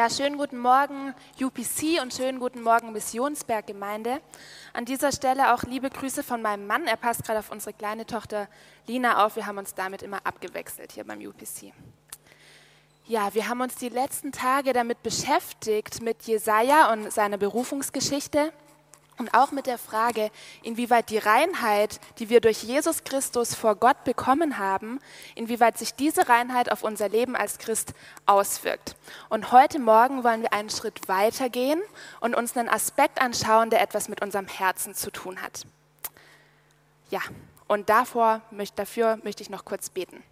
Ja, schönen guten Morgen UPC und schönen guten Morgen Missionsberg Gemeinde. An dieser Stelle auch liebe Grüße von meinem Mann. Er passt gerade auf unsere kleine Tochter Lina auf. Wir haben uns damit immer abgewechselt hier beim UPC. Ja, wir haben uns die letzten Tage damit beschäftigt mit Jesaja und seiner Berufungsgeschichte. Und auch mit der Frage, inwieweit die Reinheit, die wir durch Jesus Christus vor Gott bekommen haben, inwieweit sich diese Reinheit auf unser Leben als Christ auswirkt. Und heute Morgen wollen wir einen Schritt weiter gehen und uns einen Aspekt anschauen, der etwas mit unserem Herzen zu tun hat. Ja, und davor, dafür möchte ich noch kurz beten.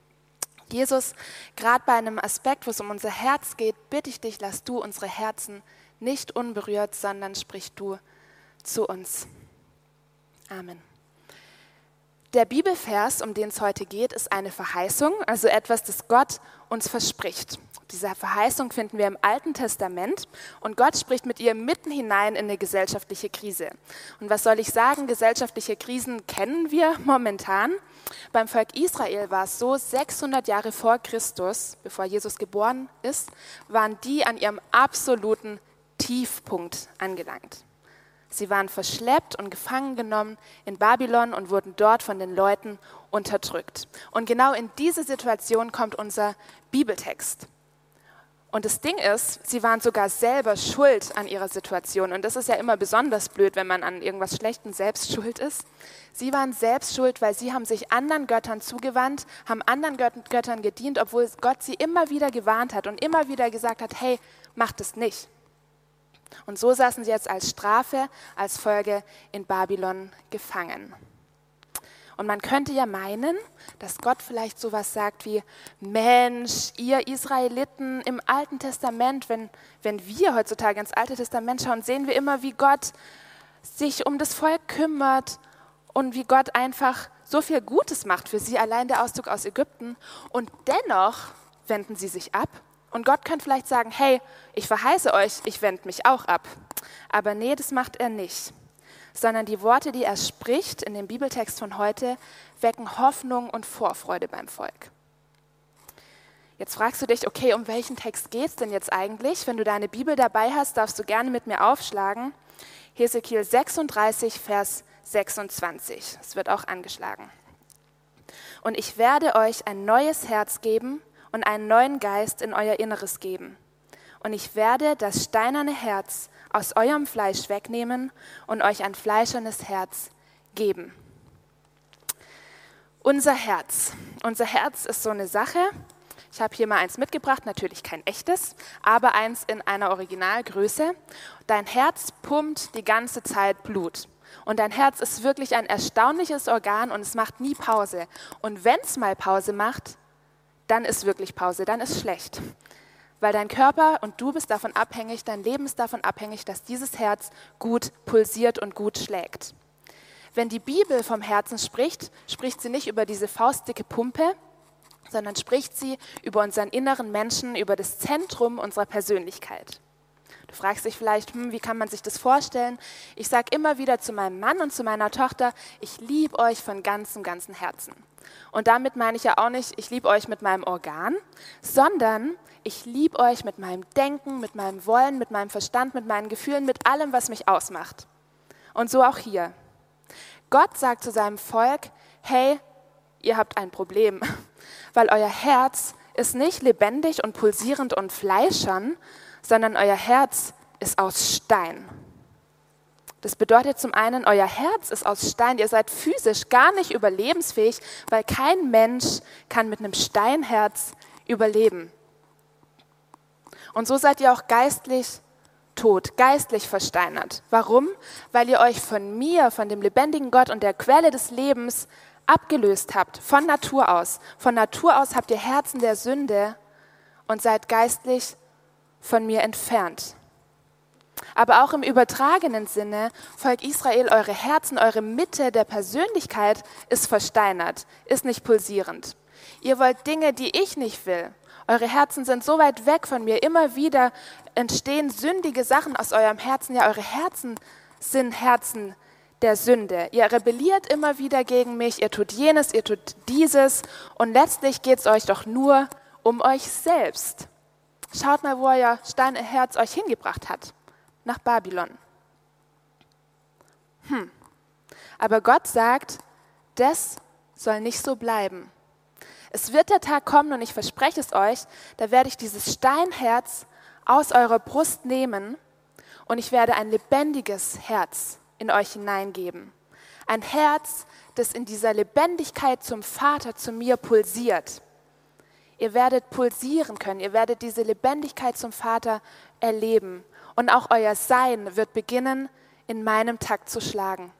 Jesus, gerade bei einem Aspekt, wo es um unser Herz geht, bitte ich dich, lass du unsere Herzen nicht unberührt, sondern sprich du zu uns. Amen. Der Bibelvers, um den es heute geht, ist eine Verheißung, also etwas, das Gott uns verspricht. Diese Verheißung finden wir im Alten Testament und Gott spricht mit ihr mitten hinein in eine gesellschaftliche Krise. Und was soll ich sagen, gesellschaftliche Krisen kennen wir momentan. Beim Volk Israel war es so, 600 Jahre vor Christus, bevor Jesus geboren ist, waren die an ihrem absoluten Tiefpunkt angelangt. Sie waren verschleppt und gefangen genommen in Babylon und wurden dort von den Leuten unterdrückt. Und genau in diese Situation kommt unser Bibeltext. Und das Ding ist, sie waren sogar selber schuld an ihrer Situation. Und das ist ja immer besonders blöd, wenn man an irgendwas Schlechtem selbst schuld ist. Sie waren selbst schuld, weil sie haben sich anderen Göttern zugewandt, haben anderen Göttern gedient, obwohl Gott sie immer wieder gewarnt hat und immer wieder gesagt hat, hey, macht es nicht. Und so saßen sie jetzt als Strafe, als Folge in Babylon gefangen. Und man könnte ja meinen, dass Gott vielleicht sowas sagt wie, Mensch, ihr Israeliten im Alten Testament, wenn, wenn wir heutzutage ins Alte Testament schauen, sehen wir immer, wie Gott sich um das Volk kümmert und wie Gott einfach so viel Gutes macht für sie, allein der Auszug aus Ägypten. Und dennoch wenden sie sich ab und Gott könnte vielleicht sagen, hey, ich verheiße euch, ich wende mich auch ab. Aber nee, das macht er nicht. Sondern die Worte, die er spricht in dem Bibeltext von heute, wecken Hoffnung und Vorfreude beim Volk. Jetzt fragst du dich, okay, um welchen Text geht es denn jetzt eigentlich? Wenn du deine Bibel dabei hast, darfst du gerne mit mir aufschlagen. Hesekiel 36, Vers 26. Es wird auch angeschlagen. Und ich werde euch ein neues Herz geben und einen neuen Geist in euer Inneres geben. Und ich werde das steinerne Herz aus eurem Fleisch wegnehmen und euch ein fleischernes Herz geben. Unser Herz. Unser Herz ist so eine Sache. Ich habe hier mal eins mitgebracht, natürlich kein echtes, aber eins in einer Originalgröße. Dein Herz pumpt die ganze Zeit Blut. Und dein Herz ist wirklich ein erstaunliches Organ und es macht nie Pause. Und wenn es mal Pause macht, dann ist wirklich Pause, dann ist schlecht. Weil dein Körper und du bist davon abhängig, dein Leben ist davon abhängig, dass dieses Herz gut pulsiert und gut schlägt. Wenn die Bibel vom Herzen spricht, spricht sie nicht über diese faustdicke Pumpe, sondern spricht sie über unseren inneren Menschen, über das Zentrum unserer Persönlichkeit. Du fragst dich vielleicht, hm, wie kann man sich das vorstellen? Ich sage immer wieder zu meinem Mann und zu meiner Tochter, ich liebe euch von ganzem, ganzem Herzen. Und damit meine ich ja auch nicht, ich liebe euch mit meinem Organ, sondern ich liebe euch mit meinem Denken, mit meinem Wollen, mit meinem Verstand, mit meinen Gefühlen, mit allem, was mich ausmacht. Und so auch hier. Gott sagt zu seinem Volk, hey, ihr habt ein Problem, weil euer Herz ist nicht lebendig und pulsierend und fleischern, sondern euer Herz ist aus Stein. Das bedeutet zum einen, euer Herz ist aus Stein. Ihr seid physisch gar nicht überlebensfähig, weil kein Mensch kann mit einem Steinherz überleben. Und so seid ihr auch geistlich tot, geistlich versteinert. Warum? Weil ihr euch von mir, von dem lebendigen Gott und der Quelle des Lebens abgelöst habt, von Natur aus. Von Natur aus habt ihr Herzen der Sünde und seid geistlich von mir entfernt. Aber auch im übertragenen Sinne, Volk Israel, eure Herzen, eure Mitte der Persönlichkeit ist versteinert, ist nicht pulsierend. Ihr wollt Dinge, die ich nicht will. Eure Herzen sind so weit weg von mir. Immer wieder entstehen sündige Sachen aus eurem Herzen. Ja, eure Herzen sind Herzen der Sünde. Ihr rebelliert immer wieder gegen mich. Ihr tut jenes, ihr tut dieses. Und letztlich geht es euch doch nur um euch selbst. Schaut mal, wo euer Steinherz euch hingebracht hat nach Babylon. Hm. Aber Gott sagt, das soll nicht so bleiben. Es wird der Tag kommen und ich verspreche es euch, da werde ich dieses Steinherz aus eurer Brust nehmen und ich werde ein lebendiges Herz in euch hineingeben. Ein Herz, das in dieser Lebendigkeit zum Vater, zu mir pulsiert. Ihr werdet pulsieren können, ihr werdet diese Lebendigkeit zum Vater erleben und auch euer Sein wird beginnen, in meinem Takt zu schlagen.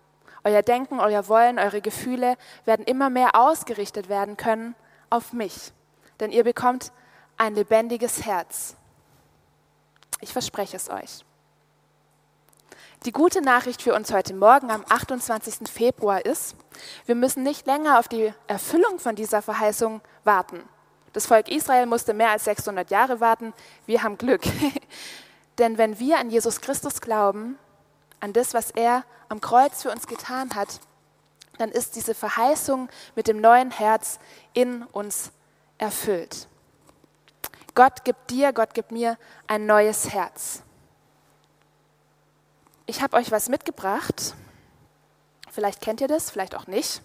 Euer Denken, euer Wollen, eure Gefühle werden immer mehr ausgerichtet werden können auf mich. Denn ihr bekommt ein lebendiges Herz. Ich verspreche es euch. Die gute Nachricht für uns heute Morgen am 28. Februar ist, wir müssen nicht länger auf die Erfüllung von dieser Verheißung warten. Das Volk Israel musste mehr als 600 Jahre warten. Wir haben Glück. Denn wenn wir an Jesus Christus glauben, an das, was er am Kreuz für uns getan hat, dann ist diese Verheißung mit dem neuen Herz in uns erfüllt. Gott gibt dir, Gott gibt mir ein neues Herz. Ich habe euch was mitgebracht. Vielleicht kennt ihr das, vielleicht auch nicht.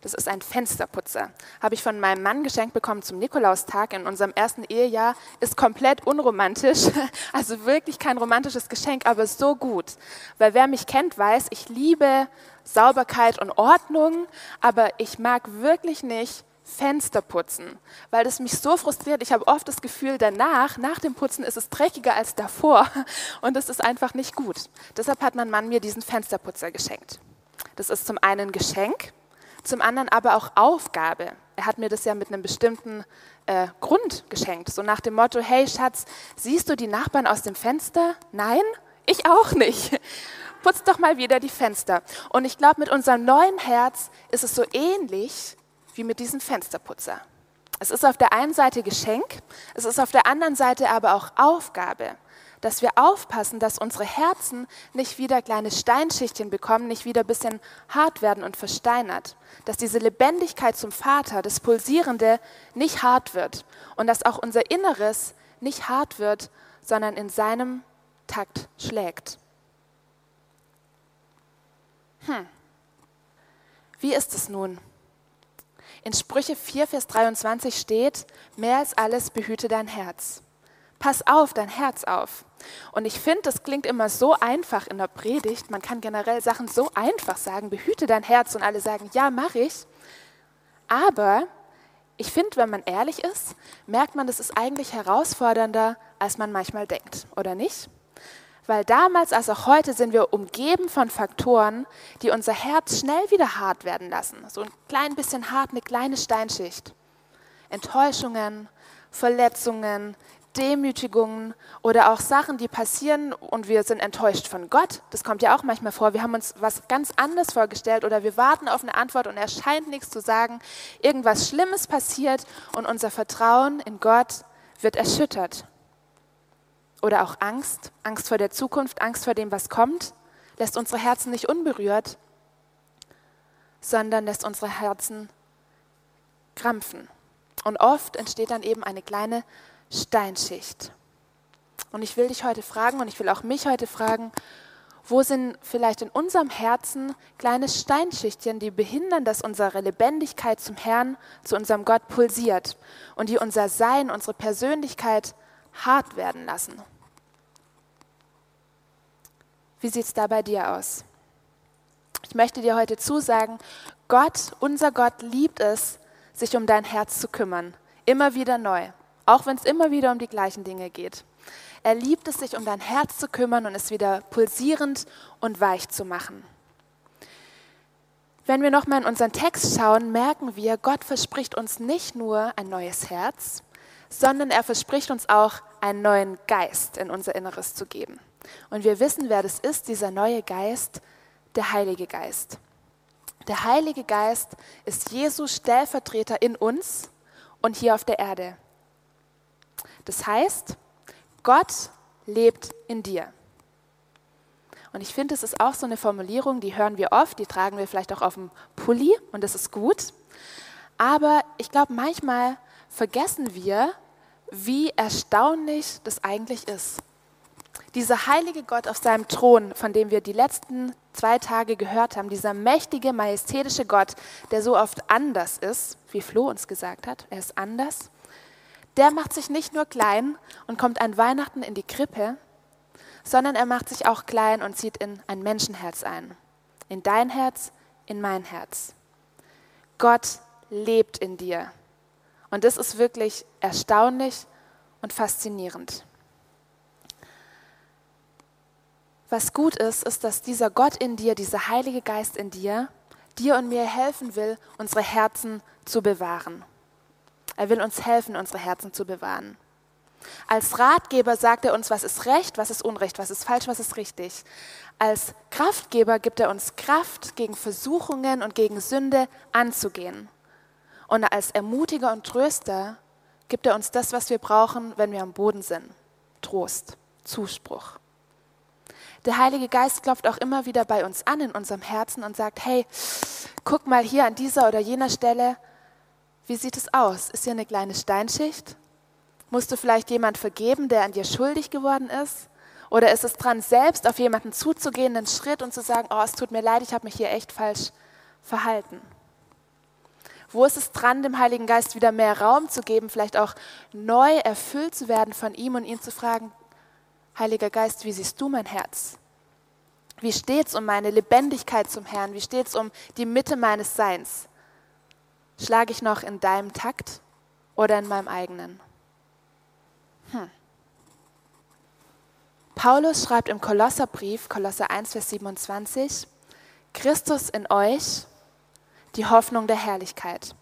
Das ist ein Fensterputzer. Habe ich von meinem Mann geschenkt bekommen zum Nikolaustag in unserem ersten Ehejahr. Ist komplett unromantisch. Also wirklich kein romantisches Geschenk, aber so gut. Weil wer mich kennt, weiß, ich liebe Sauberkeit und Ordnung, aber ich mag wirklich nicht Fenster putzen, weil das mich so frustriert. Ich habe oft das Gefühl, danach, nach dem Putzen, ist es dreckiger als davor und das ist einfach nicht gut. Deshalb hat mein Mann mir diesen Fensterputzer geschenkt. Das ist zum einen Geschenk, zum anderen aber auch Aufgabe. Er hat mir das ja mit einem bestimmten äh, Grund geschenkt, so nach dem Motto, hey Schatz, siehst du die Nachbarn aus dem Fenster? Nein, ich auch nicht. Putz doch mal wieder die Fenster. Und ich glaube, mit unserem neuen Herz ist es so ähnlich wie mit diesem Fensterputzer. Es ist auf der einen Seite Geschenk, es ist auf der anderen Seite aber auch Aufgabe dass wir aufpassen, dass unsere Herzen nicht wieder kleine Steinschichtchen bekommen, nicht wieder ein bisschen hart werden und versteinert. Dass diese Lebendigkeit zum Vater, das Pulsierende, nicht hart wird. Und dass auch unser Inneres nicht hart wird, sondern in seinem Takt schlägt. Hm. Wie ist es nun? In Sprüche 4, Vers 23 steht, mehr als alles behüte dein Herz. Pass auf, dein Herz auf. Und ich finde, das klingt immer so einfach in der Predigt. Man kann generell Sachen so einfach sagen, behüte dein Herz und alle sagen, ja, mache ich. Aber ich finde, wenn man ehrlich ist, merkt man, das ist eigentlich herausfordernder, als man manchmal denkt, oder nicht? Weil damals als auch heute sind wir umgeben von Faktoren, die unser Herz schnell wieder hart werden lassen. So ein klein bisschen hart, eine kleine Steinschicht. Enttäuschungen, Verletzungen, Demütigungen oder auch Sachen, die passieren und wir sind enttäuscht von Gott. Das kommt ja auch manchmal vor. Wir haben uns was ganz anderes vorgestellt oder wir warten auf eine Antwort und er scheint nichts zu sagen. Irgendwas Schlimmes passiert und unser Vertrauen in Gott wird erschüttert. Oder auch Angst, Angst vor der Zukunft, Angst vor dem, was kommt, lässt unsere Herzen nicht unberührt, sondern lässt unsere Herzen krampfen. Und oft entsteht dann eben eine kleine Steinschicht. Und ich will dich heute fragen und ich will auch mich heute fragen, wo sind vielleicht in unserem Herzen kleine Steinschichtchen, die behindern, dass unsere Lebendigkeit zum Herrn, zu unserem Gott pulsiert und die unser Sein, unsere Persönlichkeit hart werden lassen? Wie sieht es da bei dir aus? Ich möchte dir heute zusagen, Gott, unser Gott liebt es, sich um dein Herz zu kümmern, immer wieder neu auch wenn es immer wieder um die gleichen Dinge geht. Er liebt es, sich um dein Herz zu kümmern und es wieder pulsierend und weich zu machen. Wenn wir nochmal in unseren Text schauen, merken wir, Gott verspricht uns nicht nur ein neues Herz, sondern er verspricht uns auch, einen neuen Geist in unser Inneres zu geben. Und wir wissen, wer das ist, dieser neue Geist, der Heilige Geist. Der Heilige Geist ist Jesus Stellvertreter in uns und hier auf der Erde. Das heißt, Gott lebt in dir. Und ich finde, es ist auch so eine Formulierung, die hören wir oft, die tragen wir vielleicht auch auf dem Pulli und das ist gut. Aber ich glaube, manchmal vergessen wir, wie erstaunlich das eigentlich ist. Dieser heilige Gott auf seinem Thron, von dem wir die letzten zwei Tage gehört haben, dieser mächtige, majestätische Gott, der so oft anders ist, wie Flo uns gesagt hat, er ist anders, der macht sich nicht nur klein und kommt an Weihnachten in die Krippe, sondern er macht sich auch klein und zieht in ein Menschenherz ein. In dein Herz, in mein Herz. Gott lebt in dir. Und das ist wirklich erstaunlich und faszinierend. Was gut ist, ist, dass dieser Gott in dir, dieser Heilige Geist in dir, dir und mir helfen will, unsere Herzen zu bewahren. Er will uns helfen, unsere Herzen zu bewahren. Als Ratgeber sagt er uns, was ist recht, was ist unrecht, was ist falsch, was ist richtig. Als Kraftgeber gibt er uns Kraft, gegen Versuchungen und gegen Sünde anzugehen. Und als Ermutiger und Tröster gibt er uns das, was wir brauchen, wenn wir am Boden sind. Trost, Zuspruch. Der Heilige Geist klopft auch immer wieder bei uns an in unserem Herzen und sagt, hey, guck mal hier an dieser oder jener Stelle, wie sieht es aus? Ist hier eine kleine Steinschicht? Musst du vielleicht jemand vergeben, der an dir schuldig geworden ist? Oder ist es dran, selbst auf jemanden zuzugehen, einen Schritt und zu sagen, oh, es tut mir leid, ich habe mich hier echt falsch verhalten? Wo ist es dran, dem Heiligen Geist wieder mehr Raum zu geben, vielleicht auch neu erfüllt zu werden von ihm und ihn zu fragen, Heiliger Geist, wie siehst du mein Herz? Wie steht es um meine Lebendigkeit zum Herrn? Wie steht es um die Mitte meines Seins? Schlage ich noch in deinem Takt oder in meinem eigenen? Hm. Paulus schreibt im Kolosserbrief, Kolosser 1, Vers 27, Christus in euch, die Hoffnung der Herrlichkeit.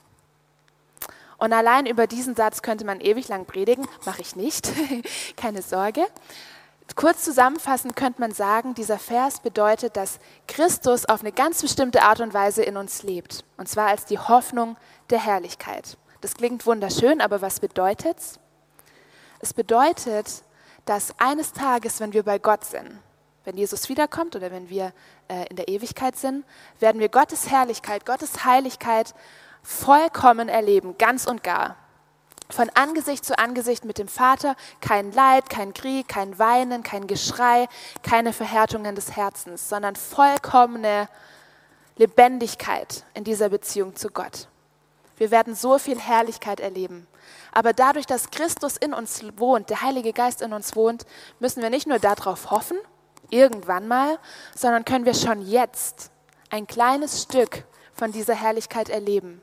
Und allein über diesen Satz könnte man ewig lang predigen, mache ich nicht, keine Sorge. Kurz zusammenfassend könnte man sagen, dieser Vers bedeutet, dass Christus auf eine ganz bestimmte Art und Weise in uns lebt. Und zwar als die Hoffnung der Herrlichkeit. Das klingt wunderschön, aber was bedeutet es? Es bedeutet, dass eines Tages, wenn wir bei Gott sind, wenn Jesus wiederkommt oder wenn wir äh, in der Ewigkeit sind, werden wir Gottes Herrlichkeit, Gottes Heiligkeit vollkommen erleben, ganz und gar. Von Angesicht zu Angesicht mit dem Vater, kein Leid, kein Krieg, kein Weinen, kein Geschrei, keine Verhärtungen des Herzens, sondern vollkommene Lebendigkeit in dieser Beziehung zu Gott. Wir werden so viel Herrlichkeit erleben. Aber dadurch, dass Christus in uns wohnt, der Heilige Geist in uns wohnt, müssen wir nicht nur darauf hoffen, irgendwann mal, sondern können wir schon jetzt ein kleines Stück von dieser Herrlichkeit erleben.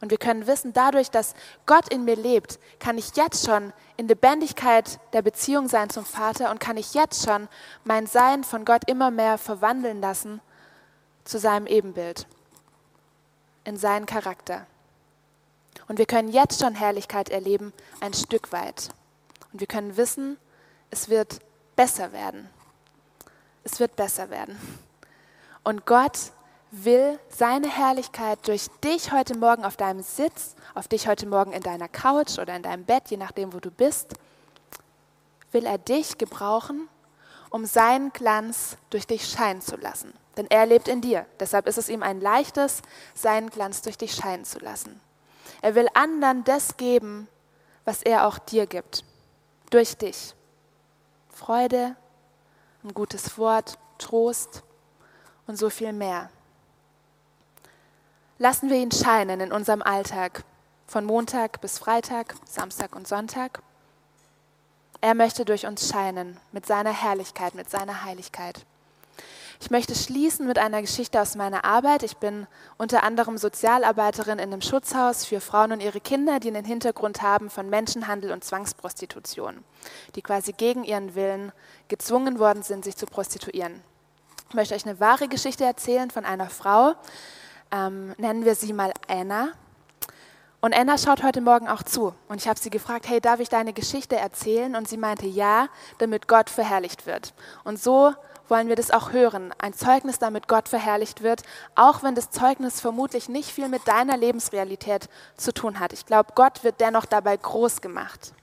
Und wir können wissen, dadurch, dass Gott in mir lebt, kann ich jetzt schon in Lebendigkeit der Beziehung sein zum Vater und kann ich jetzt schon mein Sein von Gott immer mehr verwandeln lassen zu seinem Ebenbild, in seinen Charakter. Und wir können jetzt schon Herrlichkeit erleben, ein Stück weit. Und wir können wissen, es wird besser werden. Es wird besser werden. Und Gott will seine Herrlichkeit durch dich heute Morgen auf deinem Sitz, auf dich heute Morgen in deiner Couch oder in deinem Bett, je nachdem, wo du bist, will er dich gebrauchen, um seinen Glanz durch dich scheinen zu lassen. Denn er lebt in dir. Deshalb ist es ihm ein leichtes, seinen Glanz durch dich scheinen zu lassen. Er will anderen das geben, was er auch dir gibt. Durch dich. Freude, ein gutes Wort, Trost und so viel mehr. Lassen wir ihn scheinen in unserem Alltag, von Montag bis Freitag, Samstag und Sonntag. Er möchte durch uns scheinen mit seiner Herrlichkeit, mit seiner Heiligkeit. Ich möchte schließen mit einer Geschichte aus meiner Arbeit. Ich bin unter anderem Sozialarbeiterin in einem Schutzhaus für Frauen und ihre Kinder, die einen Hintergrund haben von Menschenhandel und Zwangsprostitution, die quasi gegen ihren Willen gezwungen worden sind, sich zu prostituieren. Ich möchte euch eine wahre Geschichte erzählen von einer Frau, ähm, nennen wir sie mal Anna. Und Anna schaut heute Morgen auch zu. Und ich habe sie gefragt, hey, darf ich deine Geschichte erzählen? Und sie meinte, ja, damit Gott verherrlicht wird. Und so wollen wir das auch hören. Ein Zeugnis, damit Gott verherrlicht wird, auch wenn das Zeugnis vermutlich nicht viel mit deiner Lebensrealität zu tun hat. Ich glaube, Gott wird dennoch dabei groß gemacht.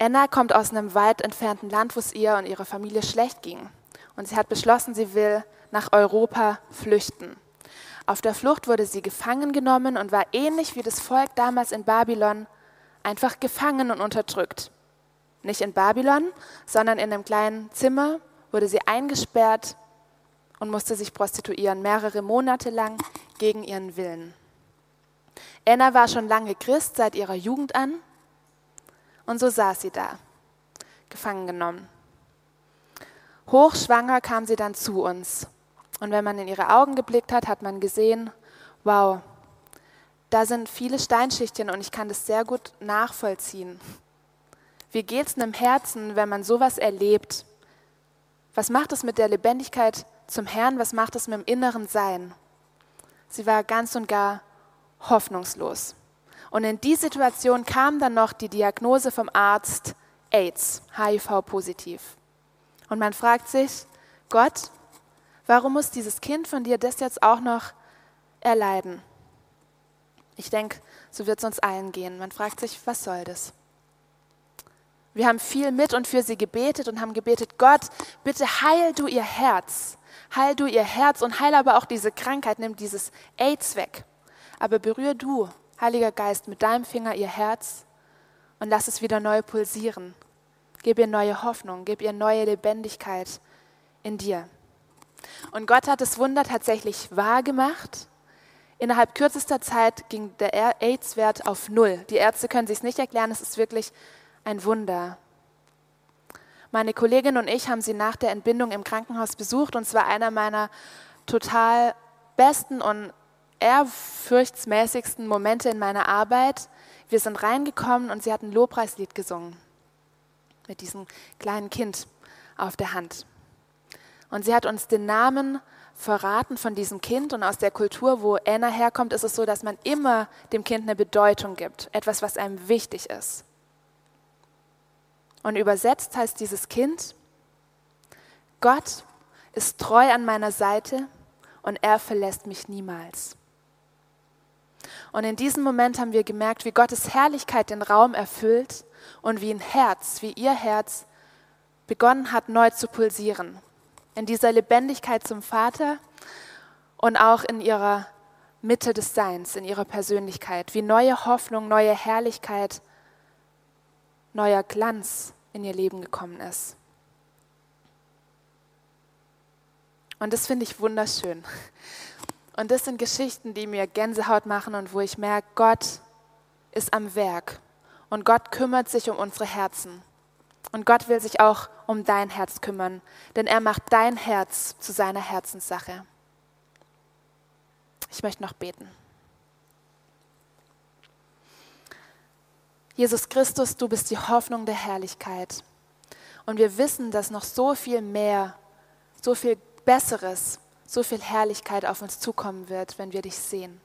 Anna kommt aus einem weit entfernten Land, wo es ihr und ihrer Familie schlecht ging. Und sie hat beschlossen, sie will nach Europa flüchten. Auf der Flucht wurde sie gefangen genommen und war ähnlich wie das Volk damals in Babylon einfach gefangen und unterdrückt. Nicht in Babylon, sondern in einem kleinen Zimmer wurde sie eingesperrt und musste sich prostituieren, mehrere Monate lang gegen ihren Willen. Anna war schon lange Christ seit ihrer Jugend an und so saß sie da, gefangen genommen. Hochschwanger kam sie dann zu uns und wenn man in ihre Augen geblickt hat, hat man gesehen, wow, da sind viele Steinschichtchen und ich kann das sehr gut nachvollziehen. Wie geht es einem Herzen, wenn man sowas erlebt? Was macht es mit der Lebendigkeit zum Herrn? Was macht es mit dem inneren Sein? Sie war ganz und gar hoffnungslos. Und in die Situation kam dann noch die Diagnose vom Arzt AIDS, HIV-positiv. Und man fragt sich, Gott, Warum muss dieses Kind von dir das jetzt auch noch erleiden? Ich denke, so wird es uns allen gehen. Man fragt sich, was soll das? Wir haben viel mit und für sie gebetet und haben gebetet, Gott, bitte heil du ihr Herz. Heil du ihr Herz und heil aber auch diese Krankheit, nimm dieses AIDS weg. Aber berühr du, Heiliger Geist, mit deinem Finger ihr Herz und lass es wieder neu pulsieren. Gib ihr neue Hoffnung, gib ihr neue Lebendigkeit in dir. Und Gott hat das Wunder tatsächlich wahr gemacht. Innerhalb kürzester Zeit ging der AIDS-Wert auf Null. Die Ärzte können sich nicht erklären, es ist wirklich ein Wunder. Meine Kollegin und ich haben sie nach der Entbindung im Krankenhaus besucht und es war einer meiner total besten und ehrfurchtsmäßigsten Momente in meiner Arbeit. Wir sind reingekommen und sie hat ein Lobpreislied gesungen mit diesem kleinen Kind auf der Hand. Und sie hat uns den Namen verraten von diesem Kind. Und aus der Kultur, wo Anna herkommt, ist es so, dass man immer dem Kind eine Bedeutung gibt. Etwas, was einem wichtig ist. Und übersetzt heißt dieses Kind, Gott ist treu an meiner Seite und er verlässt mich niemals. Und in diesem Moment haben wir gemerkt, wie Gottes Herrlichkeit den Raum erfüllt und wie ein Herz, wie ihr Herz begonnen hat neu zu pulsieren in dieser Lebendigkeit zum Vater und auch in ihrer Mitte des Seins, in ihrer Persönlichkeit, wie neue Hoffnung, neue Herrlichkeit, neuer Glanz in ihr Leben gekommen ist. Und das finde ich wunderschön. Und das sind Geschichten, die mir Gänsehaut machen und wo ich merke, Gott ist am Werk und Gott kümmert sich um unsere Herzen. Und Gott will sich auch um dein Herz kümmern, denn er macht dein Herz zu seiner Herzenssache. Ich möchte noch beten. Jesus Christus, du bist die Hoffnung der Herrlichkeit. Und wir wissen, dass noch so viel mehr, so viel Besseres, so viel Herrlichkeit auf uns zukommen wird, wenn wir dich sehen.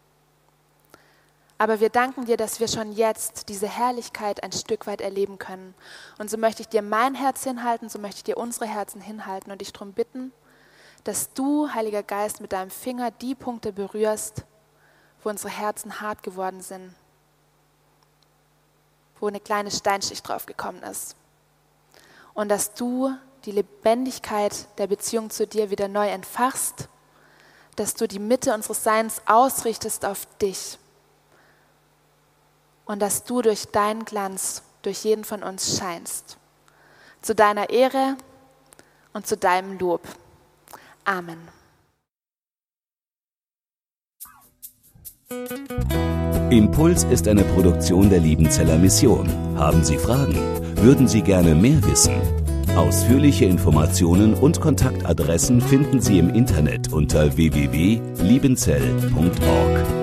Aber wir danken dir, dass wir schon jetzt diese Herrlichkeit ein Stück weit erleben können. Und so möchte ich dir mein Herz hinhalten, so möchte ich dir unsere Herzen hinhalten und dich darum bitten, dass du, Heiliger Geist, mit deinem Finger die Punkte berührst, wo unsere Herzen hart geworden sind, wo eine kleine Steinschicht draufgekommen ist. Und dass du die Lebendigkeit der Beziehung zu dir wieder neu entfachst, dass du die Mitte unseres Seins ausrichtest auf dich und dass du durch deinen Glanz durch jeden von uns scheinst. Zu deiner Ehre und zu deinem Lob. Amen. Impuls ist eine Produktion der Liebenzeller Mission. Haben Sie Fragen? Würden Sie gerne mehr wissen? Ausführliche Informationen und Kontaktadressen finden Sie im Internet unter www.liebenzell.org.